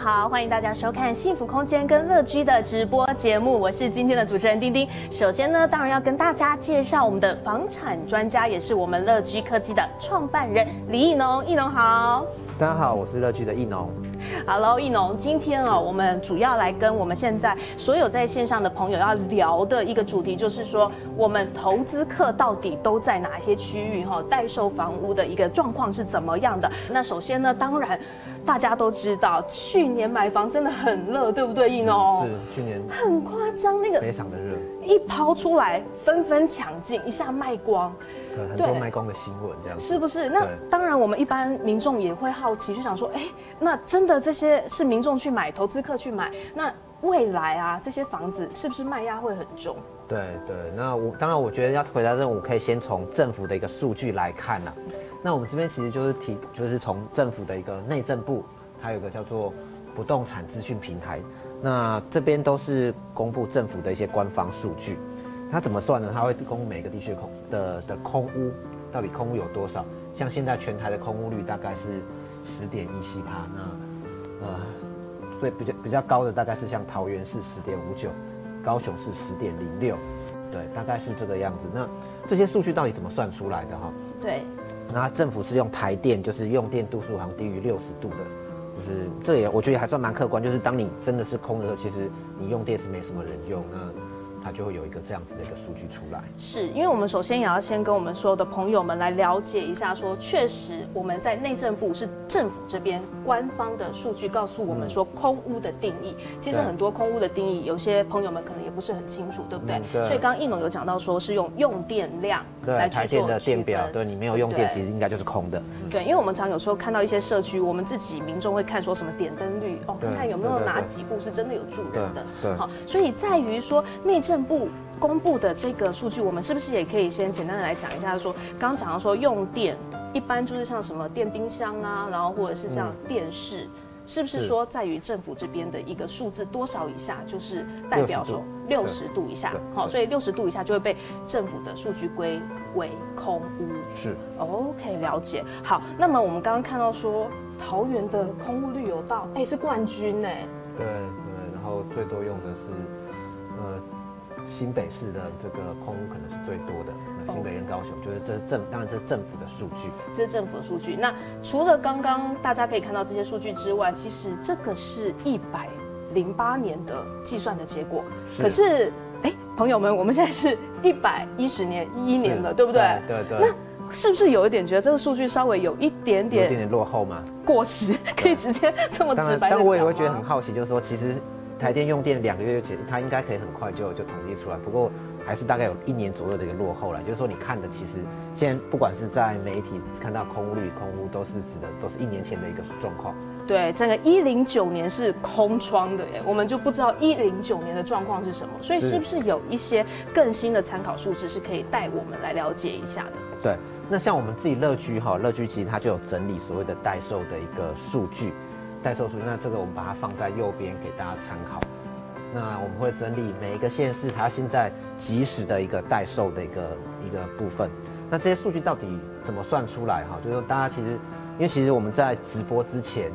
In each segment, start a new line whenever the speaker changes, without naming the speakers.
好，欢迎大家收看幸福空间跟乐居的直播节目，我是今天的主持人丁丁。首先呢，当然要跟大家介绍我们的房产专家，也是我们乐居科技的创办人李义农。义农好，
大家好，我是乐居的义农。
Hello，义农，今天哦，我们主要来跟我们现在所有在线上的朋友要聊的一个主题，就是说我们投资客到底都在哪些区域哈？待售房屋的一个状况是怎么样的？那首先呢，当然。大家都知道，去年买房真的很热，对不对，义农？
是去年
很夸张，那个
非常的热，
一抛出来纷纷抢进，一下卖光，
对，很多卖光的新闻这样子，
是不是？那当然，我们一般民众也会好奇，就想说，哎，那真的这些是民众去买，投资客去买，那未来啊，这些房子是不是卖压会很重？
对对，那我当然，我觉得要回答任务，可以先从政府的一个数据来看呐。那我们这边其实就是提，就是从政府的一个内政部，它有个叫做不动产资讯平台，那这边都是公布政府的一些官方数据。它怎么算呢？它会公布每个地区空的的空屋到底空屋有多少。像现在全台的空屋率大概是十点一七趴，那呃，所以比较比较高的大概是像桃园是十点五九，高雄是十点零六，对，大概是这个样子。那这些数据到底怎么算出来的哈？
对。
那政府是用台电，就是用电度数好像低于六十度的，就是这也我觉得还算蛮客观。就是当你真的是空的时候，其实你用电是没什么人用那。它就会有一个这样子的一个数据出来，
是因为我们首先也要先跟我们所有的朋友们来了解一下，说确实我们在内政部是政府这边官方的数据告诉我们说空屋的定义，其实很多空屋的定义，有些朋友们可能也不是很清楚，对不对？嗯、对，所以刚刚义农有讲到说是用用电量来去做
的电表，对，你没有用电，其实应该就是空的。
对，因为我们常有时候看到一些社区，我们自己民众会看说什么点灯率哦，看看有没有哪几户是真的有住人的，
对，
好，所以在于说内政。部公布的这个数据，我们是不是也可以先简单的来讲一下？说刚刚讲到说用电，一般就是像什么电冰箱啊，然后或者是像电视，嗯、是不是说在于政府这边的一个数字多少以下，就是代表说六十度以下？好，所以六十度以下就会被政府的数据归为空屋。
是
，OK，了解。好，那么我们刚刚看到说桃园的空屋率有到，哎，是冠军呢。
对对，然后最多用的是，呃。新北市的这个空屋可能是最多的，新北跟高雄，就是这是政，当然这是政府的数据，
这是政府的数据。那除了刚刚大家可以看到这些数据之外，其实这个是一百零八年的计算的结果。是可是，哎，朋友们，我们现在是一百一十年一一年了，对不对？
对对。
那是不是有一点觉得这个数据稍微有一点点，
有一点点落后吗？
过时，可以直接这么直白。
但我也会觉得很好奇，就是说其实。台电用电两个月前，它应该可以很快就就统计出来，不过还是大概有一年左右的一个落后了。就是说，你看的其实现在不管是在媒体看到空屋率、空屋都是指的都是一年前的一个状况。
对，整个一零九年是空窗的耶，我们就不知道一零九年的状况是什么。所以是不是有一些更新的参考数字是可以带我们来了解一下的？
对，那像我们自己乐居哈，乐居其实它就有整理所谓的待售的一个数据。待售数据，那这个我们把它放在右边给大家参考。那我们会整理每一个县市它现在即时的一个代售的一个一个部分。那这些数据到底怎么算出来？哈，就是说大家其实，因为其实我们在直播之前，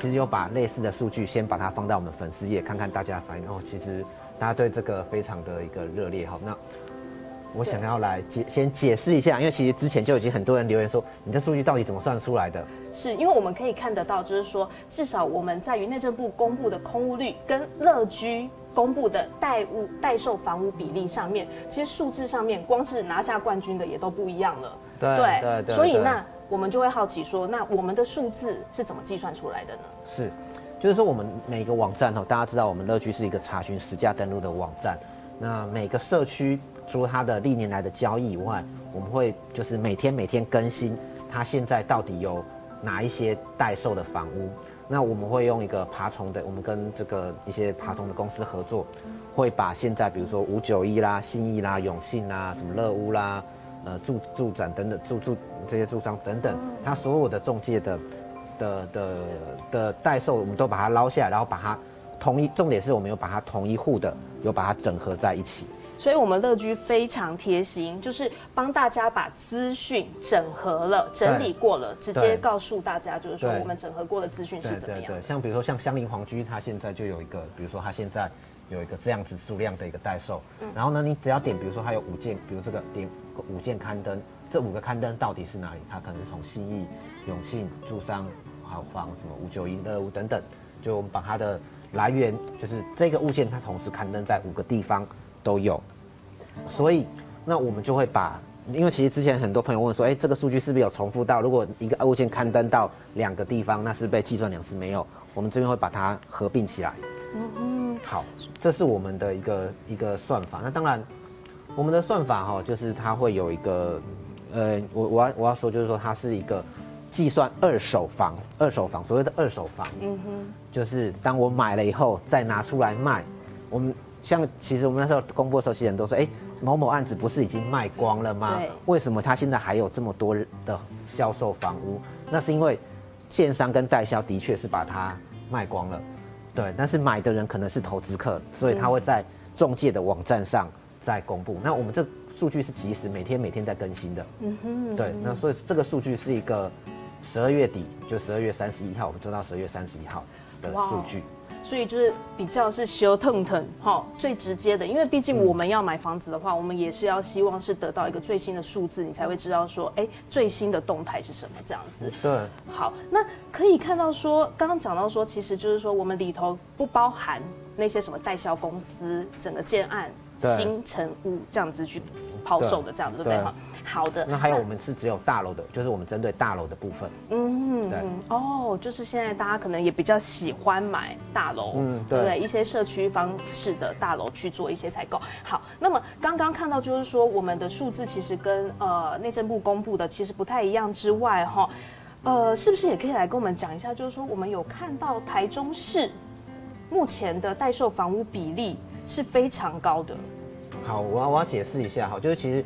其实有把类似的数据先把它放到我们粉丝页，看看大家反应。哦，其实大家对这个非常的一个热烈。哈，那。我想要来解先解释一下，因为其实之前就已经很多人留言说，你这数据到底怎么算出来的？
是因为我们可以看得到，就是说至少我们在于内政部公布的空屋率跟乐居公布的待屋待售房屋比例上面，其实数字上面光是拿下冠军的也都不一样了。
对对对，对，对。
所以那我们就会好奇说，那我们的数字是怎么计算出来的呢？
是，就是说我们每个网站哦，大家知道我们乐居是一个查询实价登录的网站，那每个社区。除了它的历年来的交易以外，我们会就是每天每天更新它现在到底有哪一些待售的房屋。那我们会用一个爬虫的，我们跟这个一些爬虫的公司合作，会把现在比如说五九一啦、信义啦、永信啦、什么乐屋啦，呃住住展等等住住这些住商等等，他所有的中介的的的的代售，我们都把它捞下来，然后把它同一，重点是我们有把它同一户的有把它整合在一起。
所以，我们乐居非常贴心，就是帮大家把资讯整合了、整理过了，直接告诉大家，就是说我们整合过的资讯是怎么样。对对对，
像比如说像香菱皇居，它现在就有一个，比如说它现在有一个这样子数量的一个代售，嗯、然后呢，你只要点，比如说它有五件，比如这个点五件刊登，这五个刊登到底是哪里？它可能是从信义、永庆、住商、好房什么五九一乐屋等等，就我们把它的来源，就是这个物件它同时刊登在五个地方。都有，所以那我们就会把，因为其实之前很多朋友问说，哎，这个数据是不是有重复到？如果一个物件刊登到两个地方，那是被计算两次没有？我们这边会把它合并起来。嗯嗯。好，这是我们的一个一个算法。那当然，我们的算法哈，就是它会有一个，呃，我我要我要说就是说它是一个计算二手房，二手房所谓的二手房，嗯哼，就是当我买了以后再拿出来卖，我们。像其实我们那时候公布的时候，其实人都说，哎，某某案子不是已经卖光了吗？对为什么他现在还有这么多的销售房屋？那是因为建商跟代销的确是把它卖光了，对。但是买的人可能是投资客，所以他会在中介的网站上再公布。嗯、那我们这数据是及时，每天每天在更新的。嗯哼。对，那所以这个数据是一个十二月底，就十二月三十一号，我们做到十二月三十一号的数据。
所以就是比较是修腾腾哈，最直接的，因为毕竟我们要买房子的话，嗯、我们也是要希望是得到一个最新的数字，你才会知道说，哎、欸，最新的动态是什么这样子。
对。
好，那可以看到说，刚刚讲到说，其实就是说，我们里头不包含那些什么代销公司，整个建案新城屋这样子去抛售的这样子，对不对？哈。好的，
那还有我们是只有大楼的，就是我们针对大楼的部分。嗯，对，
哦，就是现在大家可能也比较喜欢买大楼，嗯，对，对不对？一些社区方式的大楼去做一些采购。好，那么刚刚看到就是说我们的数字其实跟呃内政部公布的其实不太一样之外，哈，呃，是不是也可以来跟我们讲一下？就是说我们有看到台中市目前的待售房屋比例是非常高的。
好，我要我要解释一下哈，就是其实。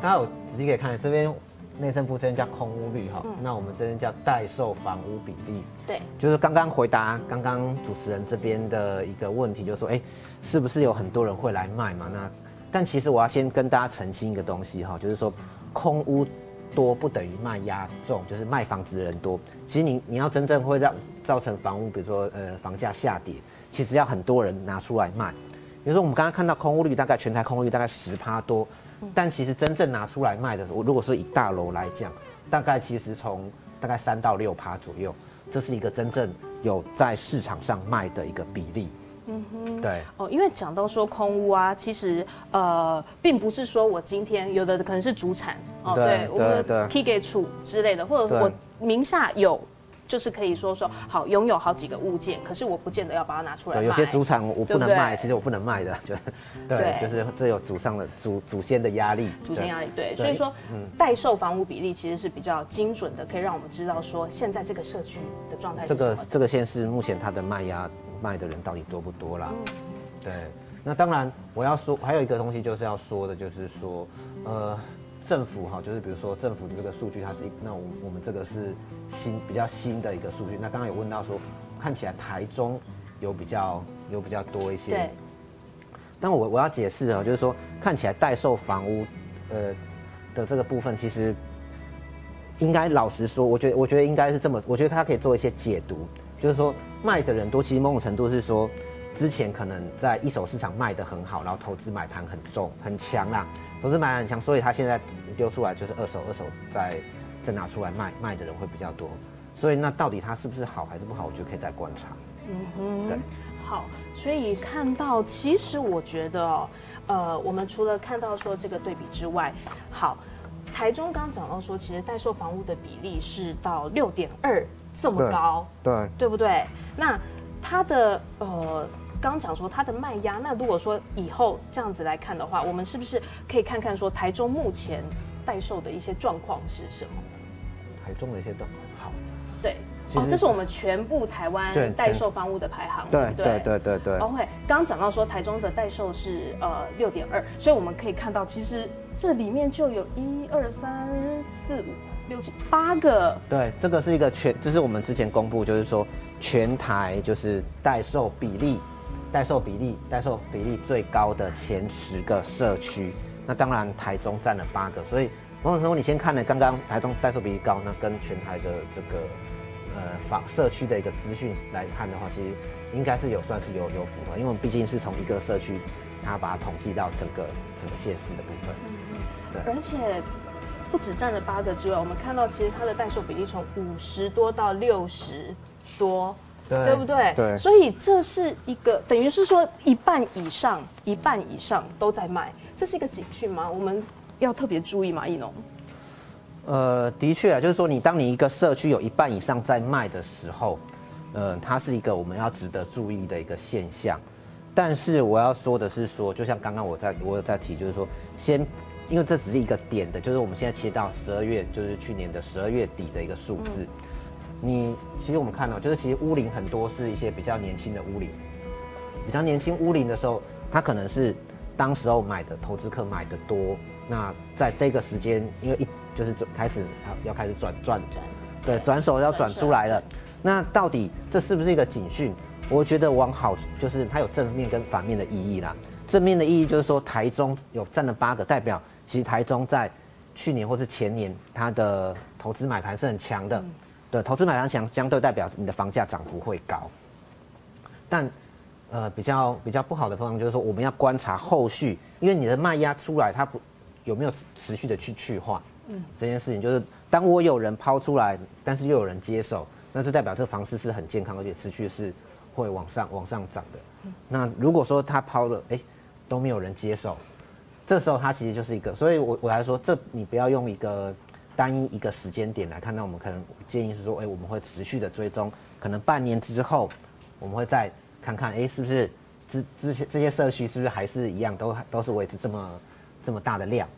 大家有仔细可以看，这边内政部这边叫空屋率哈，嗯、那我们这边叫代售房屋比例。
对，
就是刚刚回答刚刚主持人这边的一个问题，就是说，哎，是不是有很多人会来卖嘛？那但其实我要先跟大家澄清一个东西哈，就是说空屋多不等于卖压重，就是卖房子的人多。其实你你要真正会让造成房屋，比如说呃房价下跌，其实要很多人拿出来卖。比如说我们刚刚看到空屋率大概全台空屋率大概十趴多。但其实真正拿出来卖的，我如果是以大楼来讲，大概其实从大概三到六趴左右，这是一个真正有在市场上卖的一个比例。嗯哼，对
哦，因为讲到说空屋啊，其实呃，并不是说我今天有的可能是主产哦，对，对我们的批给处之类的，或者我名下有。就是可以说说好拥有好几个物件，可是我不见得要把它拿出来卖。
对，有些主产我不能卖，其实我不能卖的，就对，对就是这有祖上的祖祖先的压力。
祖先压力，对，对所以说，嗯，代售房屋比例其实是比较精准的，可以让我们知道说现在这个社区的状态。
这个这个县市目前它的卖压卖的人到底多不多啦？嗯、对，那当然我要说还有一个东西就是要说的，就是说，呃。政府哈，就是比如说政府的这个数据，它是一，那我我们这个是新比较新的一个数据。那刚刚有问到说，看起来台中有比较有比较多一些。对。但我我要解释啊，就是说看起来代售房屋，呃的这个部分，其实应该老实说，我觉得我觉得应该是这么，我觉得它可以做一些解读，就是说卖的人多，其实某种程度是说。之前可能在一手市场卖的很好，然后投资买盘很重很强啦，投资买很强，所以他现在丢出来就是二手，二手再再拿出来卖，卖的人会比较多。所以那到底它是不是好还是不好，我觉得可以再观察。嗯哼，对，
好，所以看到其实我觉得哦，呃，我们除了看到说这个对比之外，好，台中刚刚讲到说，其实代售房屋的比例是到六点二这么高，
对，对，
对不对？那它的呃。刚讲说它的卖压，那如果说以后这样子来看的话，我们是不是可以看看说台中目前代售的一些状况是什么？
台中的一些都好。
对，哦，这是我们全部台湾代售房屋的排行，
对对对对对。
OK，刚刚讲到说台中的代售是呃六点二，所以我们可以看到，其实这里面就有一二三四五六七八个。
对，这个是一个全，这是我们之前公布，就是说全台就是代售比例、代售比例、代售比例最高的前十个社区。那当然台中占了八个，所以某种程度你先看了刚刚台中代售比例高，那跟全台的这个。呃，房社区的一个资讯来看的话，其实应该是有算是有有符合，因为我们毕竟是从一个社区，它把它统计到整个整个县市的部分。对。
而且不止占了八个之外，我们看到其实它的代售比例从五十多到六十多，对，对不对？
对。
所以这是一个等于是说一半以上，一半以上都在卖，这是一个警讯吗？我们要特别注意吗？艺农？
呃，的确啊，就是说，你当你一个社区有一半以上在卖的时候，呃，它是一个我们要值得注意的一个现象。但是我要说的是说，就像刚刚我在我有在提，就是说，先，因为这只是一个点的，就是我们现在切到十二月，就是去年的十二月底的一个数字。嗯、你其实我们看到，就是其实屋龄很多是一些比较年轻的屋龄，比较年轻屋龄的时候，它可能是当时候买的投资客买的多。那在这个时间，因为一就是开始要要开始转转，对，转手要转出来了。那到底这是不是一个警讯？我觉得往好就是它有正面跟反面的意义啦。正面的意义就是说，台中有占了八个，代表其实台中在去年或是前年它的投资买盘是很强的。对，投资买盘强，相对代表你的房价涨幅会高。但呃，比较比较不好的方向就是说，我们要观察后续，因为你的卖压出来，它不有没有持续的去去化。嗯，这件事情就是，当我有人抛出来，但是又有人接手，那这代表这个房市是很健康，而且持续是会往上往上涨的。嗯，那如果说他抛了，哎，都没有人接手，这时候它其实就是一个，所以我我来说，这你不要用一个单一一个时间点来看，那我们可能建议是说，哎，我们会持续的追踪，可能半年之后，我们会再看看，哎，是不是这这些这些社区是不是还是一样，都都是维持这么这么大的量。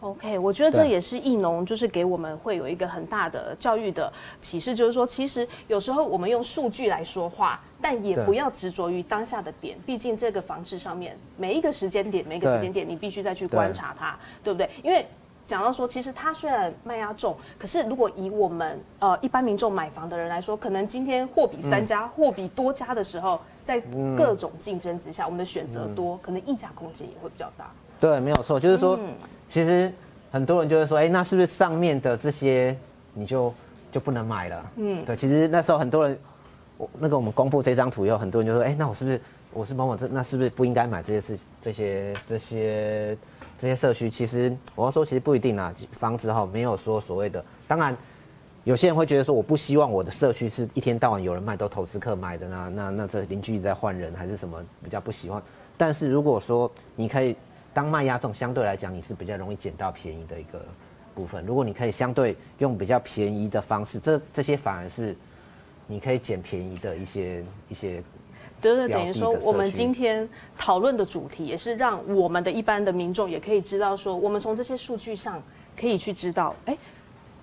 OK，我觉得这也是艺农，就是给我们会有一个很大的教育的启示，就是说，其实有时候我们用数据来说话，但也不要执着于当下的点，毕竟这个房市上面每一个时间点，每一个时间点，你必须再去观察它，对，对不对？因为讲到说，其实它虽然卖压重，可是如果以我们呃一般民众买房的人来说，可能今天货比三家，货、嗯、比多家的时候，在各种竞争之下，嗯、我们的选择多，可能溢价空间也会比较大。
对，没有错，就是说。嗯其实很多人就会说，哎，那是不是上面的这些你就就不能买了？嗯，对。其实那时候很多人，我那个我们公布这张图以后，很多人就说，哎，那我是不是我是某某这那是不是不应该买这些事这些这些这些社区？其实我要说，其实不一定啊。房子哈没有说所谓的，当然有些人会觉得说，我不希望我的社区是一天到晚有人卖都投资客买的那那那这邻居一直在换人还是什么比较不喜欢。但是如果说你可以。当卖压重，相对来讲你是比较容易捡到便宜的一个部分。如果你可以相对用比较便宜的方式，这这些反而是你可以捡便宜的一些一些。
对对，等于说我们今天讨论的主题，也是让我们的一般的民众也可以知道说，我们从这些数据上可以去知道，哎。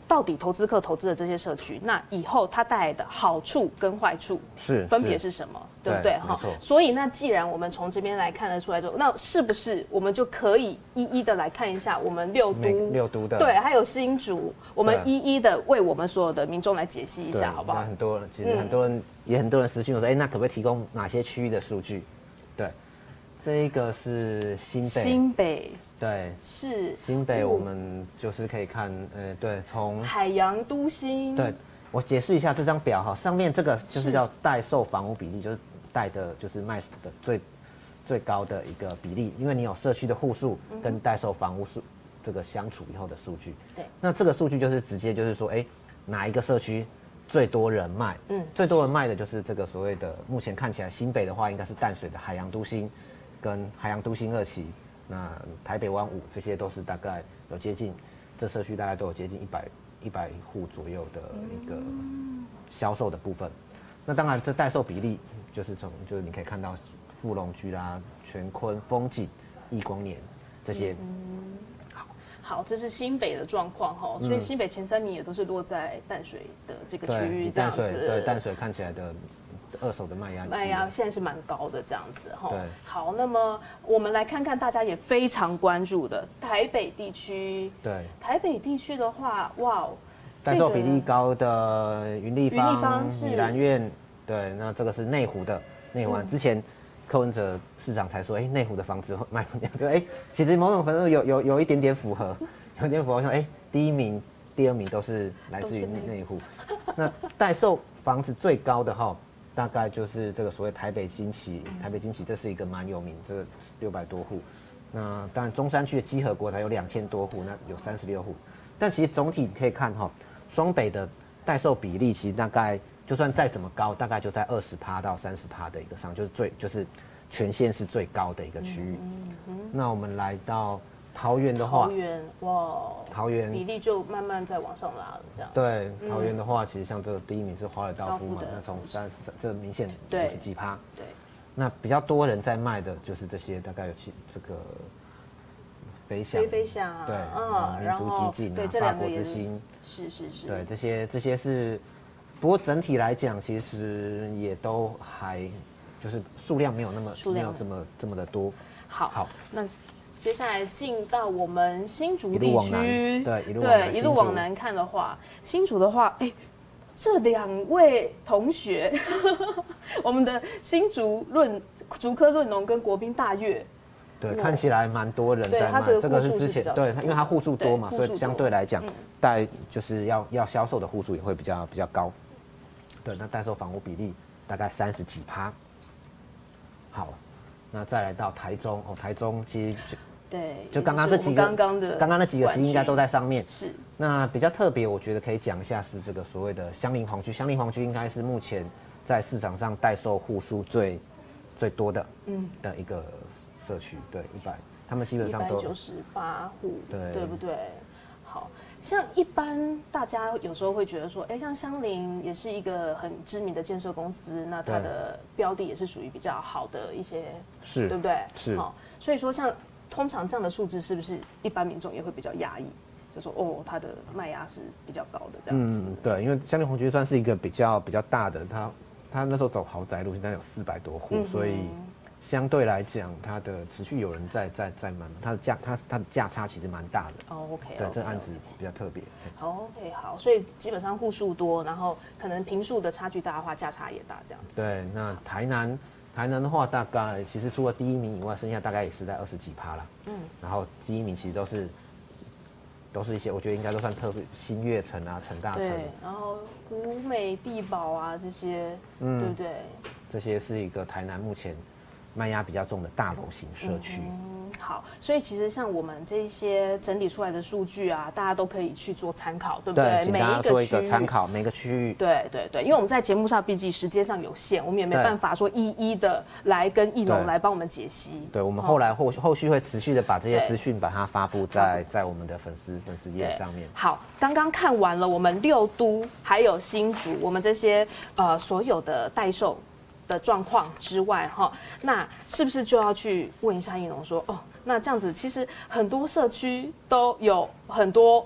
到底投资客投资的这些社区，那以后它带来的好处跟坏处是分别是什么，对不对？哈，所以那既然我们从这边来看得出来之后，那是不是我们就可以一一的来看一下我们六都
六都的
对，还有新竹，我们一一的为我们所有的民众来解析一下，好不好？
很多人其实很多人、嗯、也很多人私信我说，哎，那可不可以提供哪些区域的数据？对，这一个是新北
新北。
对，
是
新北，我们就是可以看，呃，对，从
海洋都心。
对，我解释一下这张表哈，上面这个就是叫代售房屋比例，就是代的，就是卖的最最高的一个比例，因为你有社区的户数跟代售房屋数这个相处以后的数据。对，那这个数据就是直接就是说，哎，哪一个社区最多人卖？嗯，最多人卖的就是这个所谓的，目前看起来新北的话应该是淡水的海洋都心跟海洋都心二期。那台北湾五这些都是大概有接近，这社区大概都有接近一百一百户左右的一个销售的部分。那当然这代售比例就是从就是你可以看到富隆居啦、全坤、风景、亿光年这些。好，
好，这是新北的状况哈，所以新北前三名也都是落在淡水的这个区域这样子。
淡水对淡水看起来的二手的卖压，
卖压现在是蛮高的这样子哈。
对，
好，那么我们来看看大家也非常关注的台北地区。
对，
台北地区的话，哇，
在售比例高的云立方、
云立方是
米兰苑，对，那这个是内湖的内湖、嗯、之前。柯文哲市长才说：“哎、欸，内湖的房子卖不掉。”就哎，其实某种程度有有有一点点符合，有一点符合。像：“哎、欸，第一名、第二名都是来自于内湖。”那代售房子最高的哈，大概就是这个所谓台北惊奇。台北惊奇这是一个蛮有名，这个六百多户。那当然中山区的基和国才有两千多户，那有三十六户。但其实总体可以看哈，双北的代售比例其实大概。就算再怎么高，大概就在二十趴到三十趴的一个上，就是最就是全县是最高的一个区域。嗯嗯。那我们来到桃园的话，
桃园哇，桃园比例就慢慢在往上拉了，这样。
对，桃园的话，其实像这个第一名是华尔道夫嘛，那从三十，这明显五十几趴。对。那比较多人在卖的就是这些，大概有七这个飞翔，飞飞翔啊，对，嗯，民族激进对法国之星，
是是是，
对这些这些是。不过整体来讲，其实也都还，就是数量没有那么没有这么这么的多。
好，好，那接下来进到我们新竹地区，
对，一路
对一路往南看的话，新竹的话，哎，这两位同学，我们的新竹论竹科论农跟国宾大悦，
对，看起来蛮多人在卖，这个是之前对，因为它户数多嘛，所以相对来讲，带就是要要销售的户数也会比较比较高。对，那代售房屋比例大概三十几趴。好，那再来到台中哦，台中其实就
对，
就刚刚这几个刚刚的刚刚那几个应该都在上面。
是。
那比较特别，我觉得可以讲一下是这个所谓的香林黄区，香林黄区应该是目前在市场上代售户数最最多的嗯的一个社区，对，一百，他们基本上都
九十八户，对对不对？好。像一般大家有时候会觉得说，哎，像香林也是一个很知名的建设公司，那它的标的也是属于比较好的一些，
是
对不对？
是。好，
所以说像通常这样的数字，是不是一般民众也会比较压抑？就说哦，它的卖压是比较高的这样子。
嗯，对，因为香林皇居算是一个比较比较大的，它它那时候走豪宅路线，但有四百多户，嗯、所以。相对来讲，它的持续有人在在在买，它的价它它的价差其实蛮大的。
哦，OK，
对，这个案子比较特别。
好，OK，好，所以基本上户数多，然后可能平数的差距大的话，价差也大，这样子。
对，那台南台南的话，大概其实除了第一名以外，剩下大概也是在二十几趴啦。嗯。然后第一名其实都是都是一些，我觉得应该都算特别新月城啊、城大城。对，
然后古美地堡啊这些，嗯，对不对？
这些是一个台南目前。卖压比较重的大楼型社区。
嗯，好，所以其实像我们这些整理出来的数据啊，大家都可以去做参考，对不对？
对，每一个做一个参考，每个区域。
对对对，因为我们在节目上毕竟时间上有限，我们也没办法说一一的来跟奕龙来帮我们解析。
对，我们后来后后续会持续的把这些资讯把它发布在在我们的粉丝粉丝页上面。
好，刚刚看完了我们六都还有新竹，我们这些呃所有的代售的状况之外，哈，那是不是就要去问一下应龙说，哦，那这样子其实很多社区都有很多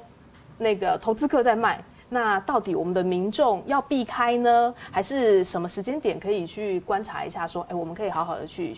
那个投资客在卖，那到底我们的民众要避开呢，还是什么时间点可以去观察一下，说，哎，我们可以好好的去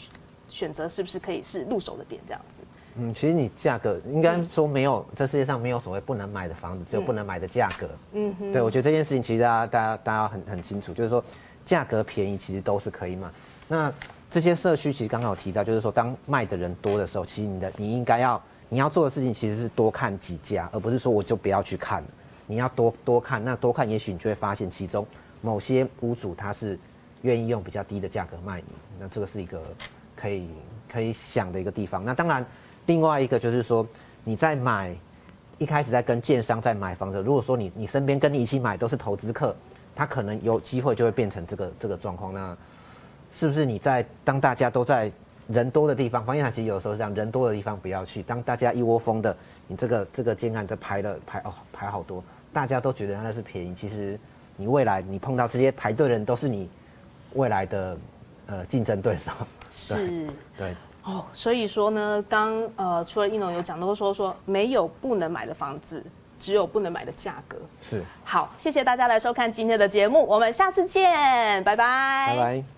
选择，是不是可以是入手的点这样子？
嗯，其实你价格应该说没有，这世界上没有所谓不能买的房子，只有不能买的价格。嗯哼，对，我觉得这件事情其实大家大家大家很很清楚，就是说。价格便宜其实都是可以买。那这些社区其实刚刚有提到，就是说当卖的人多的时候，其实你的你应该要你要做的事情其实是多看几家，而不是说我就不要去看了。你要多多看，那多看也许你就会发现其中某些屋主他是愿意用比较低的价格卖你。那这个是一个可以可以想的一个地方。那当然，另外一个就是说你在买一开始在跟建商在买房子，如果说你你身边跟你一起买都是投资客。他可能有机会就会变成这个这个状况，那是不是你在当大家都在人多的地方，房地产其实有时候是这样，人多的地方不要去。当大家一窝蜂的，你这个这个建案在排了排哦排好多，大家都觉得那是便宜，其实你未来你碰到这些排队的人都是你未来的呃竞争对手。
是，
对。
哦，所以说呢，刚呃，除了一农有讲到说说没有不能买的房子，只有不能买的价格。
是。
好，谢谢大家来收看今天的节目，我们下次见，拜拜。
拜拜。